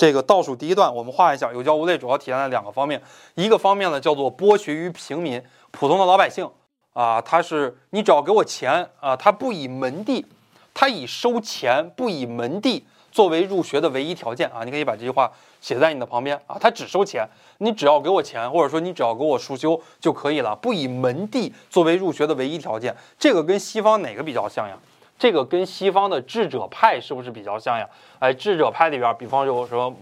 这个倒数第一段，我们画一下，有教无类主要体现在两个方面，一个方面呢叫做剥削于平民，普通的老百姓啊，他是你只要给我钱啊，他不以门第，他以收钱不以门第作为入学的唯一条件啊，你可以把这句话写在你的旁边啊，他只收钱，你只要给我钱，或者说你只要给我束修就可以了，不以门第作为入学的唯一条件，这个跟西方哪个比较像呀？这个跟西方的智者派是不是比较像呀？哎，智者派里边，比方有什么？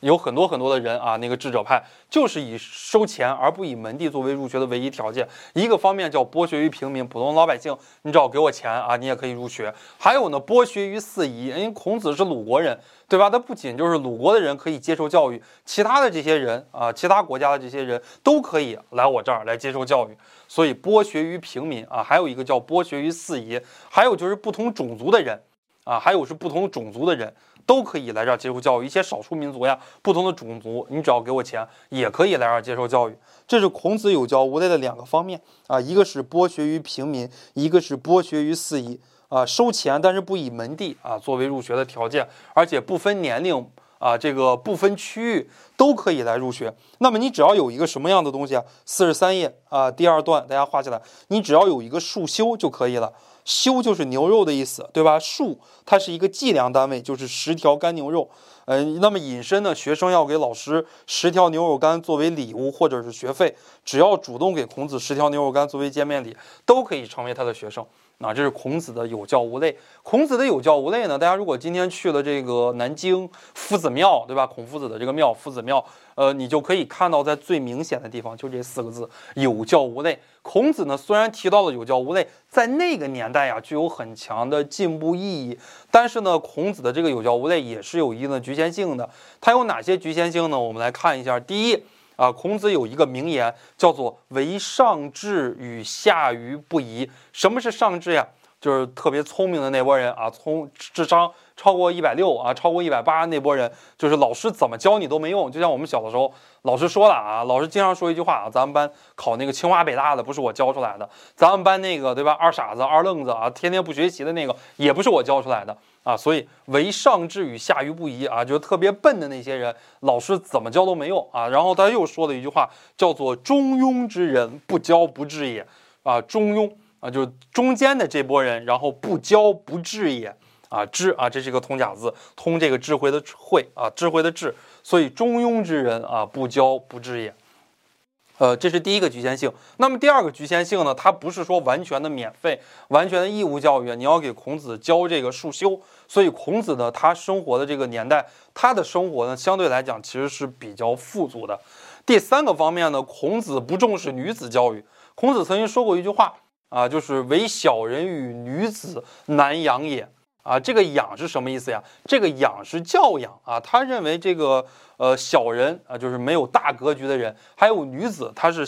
有很多很多的人啊，那个智者派就是以收钱而不以门第作为入学的唯一条件。一个方面叫剥削于平民，普通老百姓，你只要给我钱啊，你也可以入学。还有呢，剥削于四夷，因为孔子是鲁国人，对吧？他不仅就是鲁国的人可以接受教育，其他的这些人啊，其他国家的这些人都可以来我这儿来接受教育。所以剥削于平民啊，还有一个叫剥削于四夷，还有就是不同种族的人啊，还有是不同种族的人。都可以来这儿接受教育，一些少数民族呀，不同的种族，你只要给我钱，也可以来这儿接受教育。这是孔子有教无类的两个方面啊，一个是剥削于平民，一个是剥削于四夷啊，收钱，但是不以门第啊作为入学的条件，而且不分年龄啊，这个不分区域都可以来入学。那么你只要有一个什么样的东西啊？四十三页啊，第二段大家画下来，你只要有一个束修就可以了。修就是牛肉的意思，对吧？束它是一个计量单位，就是十条干牛肉。嗯，那么引申呢，学生要给老师十条牛肉干作为礼物或者是学费，只要主动给孔子十条牛肉干作为见面礼，都可以成为他的学生。啊，这是孔子的有教无类。孔子的有教无类呢？大家如果今天去了这个南京夫子庙，对吧？孔夫子的这个庙，夫子庙，呃，你就可以看到在最明显的地方就这四个字：有教无类。孔子呢，虽然提到了有教无类，在那个年代呀，具有很强的进步意义，但是呢，孔子的这个有教无类也是有一定的局限性的。它有哪些局限性呢？我们来看一下。第一。啊，孔子有一个名言，叫做“为上智与下愚不移”。什么是上智呀？就是特别聪明的那波人啊，聪智商超过一百六啊，超过一百八那波人，就是老师怎么教你都没用。就像我们小的时候，老师说了啊，老师经常说一句话啊，咱们班考那个清华北大的不是我教出来的，咱们班那个对吧，二傻子二愣子啊，天天不学习的那个也不是我教出来的。啊，所以唯上智与下愚不移啊，就是特别笨的那些人，老师怎么教都没用啊。然后他又说了一句话，叫做“中庸之人，不教不治也”。啊，中庸啊，就是中间的这波人，然后不教不治也。啊，智啊，这是一个通假字，通这个智慧的慧啊，智慧的智。所以中庸之人啊，不教不治也。呃，这是第一个局限性。那么第二个局限性呢？它不是说完全的免费、完全的义务教育，你要给孔子教这个束修。所以孔子呢，他生活的这个年代，他的生活呢，相对来讲其实是比较富足的。第三个方面呢，孔子不重视女子教育。孔子曾经说过一句话啊，就是“唯小人与女子，难养也”。啊，这个养是什么意思呀？这个养是教养啊。他认为这个呃小人啊，就是没有大格局的人，还有女子，她是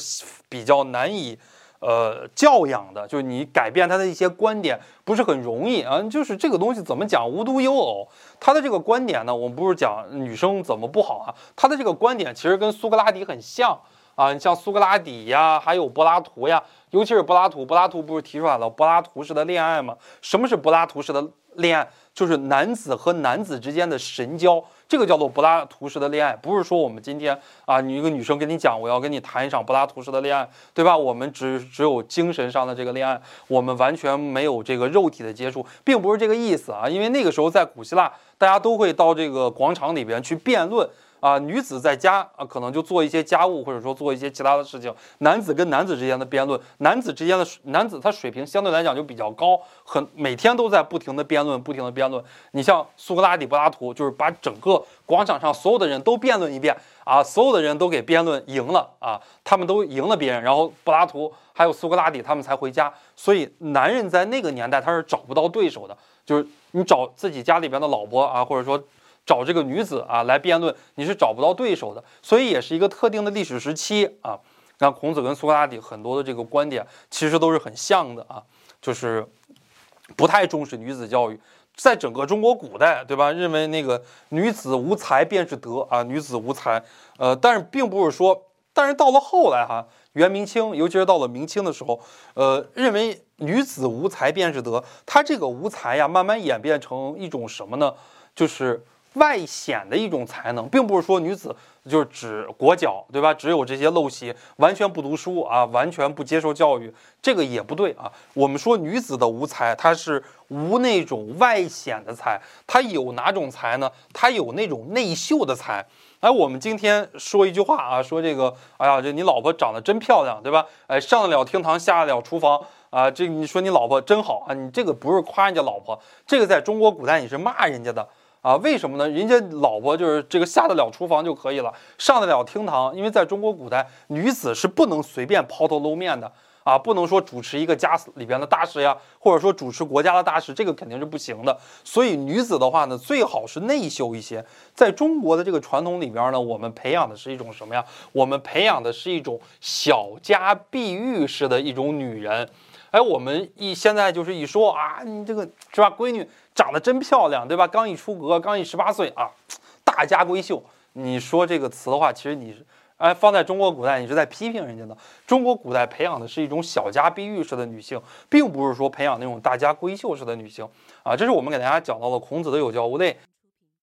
比较难以呃教养的。就是你改变他的一些观点不是很容易啊。就是这个东西怎么讲？无独有偶，他的这个观点呢，我们不是讲女生怎么不好啊？他的这个观点其实跟苏格拉底很像啊。你像苏格拉底呀，还有柏拉图呀，尤其是柏拉图。柏拉图不是提出来了柏拉图式的恋爱吗？什么是柏拉图式的？恋爱就是男子和男子之间的神交，这个叫做柏拉图式的恋爱，不是说我们今天啊，你一个女生跟你讲，我要跟你谈一场柏拉图式的恋爱，对吧？我们只只有精神上的这个恋爱，我们完全没有这个肉体的接触，并不是这个意思啊。因为那个时候在古希腊，大家都会到这个广场里边去辩论。啊，女子在家啊，可能就做一些家务，或者说做一些其他的事情。男子跟男子之间的辩论，男子之间的男子他水平相对来讲就比较高，很每天都在不停的辩论，不停的辩论。你像苏格拉底、柏拉图，就是把整个广场上所有的人都辩论一遍啊，所有的人都给辩论赢了啊，他们都赢了别人，然后柏拉图还有苏格拉底他们才回家。所以男人在那个年代他是找不到对手的，就是你找自己家里边的老婆啊，或者说。找这个女子啊来辩论，你是找不到对手的，所以也是一个特定的历史时期啊。那孔子跟苏格拉底很多的这个观点其实都是很像的啊，就是不太重视女子教育，在整个中国古代，对吧？认为那个女子无才便是德啊，女子无才，呃，但是并不是说，但是到了后来哈，元明清，尤其是到了明清的时候，呃，认为女子无才便是德，她这个无才呀，慢慢演变成一种什么呢？就是。外显的一种才能，并不是说女子就是指裹脚，对吧？只有这些陋习，完全不读书啊，完全不接受教育，这个也不对啊。我们说女子的无才，她是无那种外显的才，她有哪种才呢？她有那种内秀的才。哎，我们今天说一句话啊，说这个，哎呀，这你老婆长得真漂亮，对吧？哎，上得了厅堂，下得了厨房啊，这你说你老婆真好啊，你这个不是夸人家老婆，这个在中国古代你是骂人家的。啊，为什么呢？人家老婆就是这个下得了厨房就可以了，上得了厅堂。因为在中国古代，女子是不能随便抛头露面的啊，不能说主持一个家里边的大事呀，或者说主持国家的大事，这个肯定是不行的。所以女子的话呢，最好是内秀一些。在中国的这个传统里边呢，我们培养的是一种什么呀？我们培养的是一种小家碧玉式的一种女人。哎，我们一现在就是一说啊，你这个是吧，闺女。长得真漂亮，对吧？刚一出阁，刚一十八岁啊，大家闺秀。你说这个词的话，其实你是哎，放在中国古代，你是在批评人家的。中国古代培养的是一种小家碧玉式的女性，并不是说培养那种大家闺秀式的女性啊。这是我们给大家讲到了孔子的有教无类。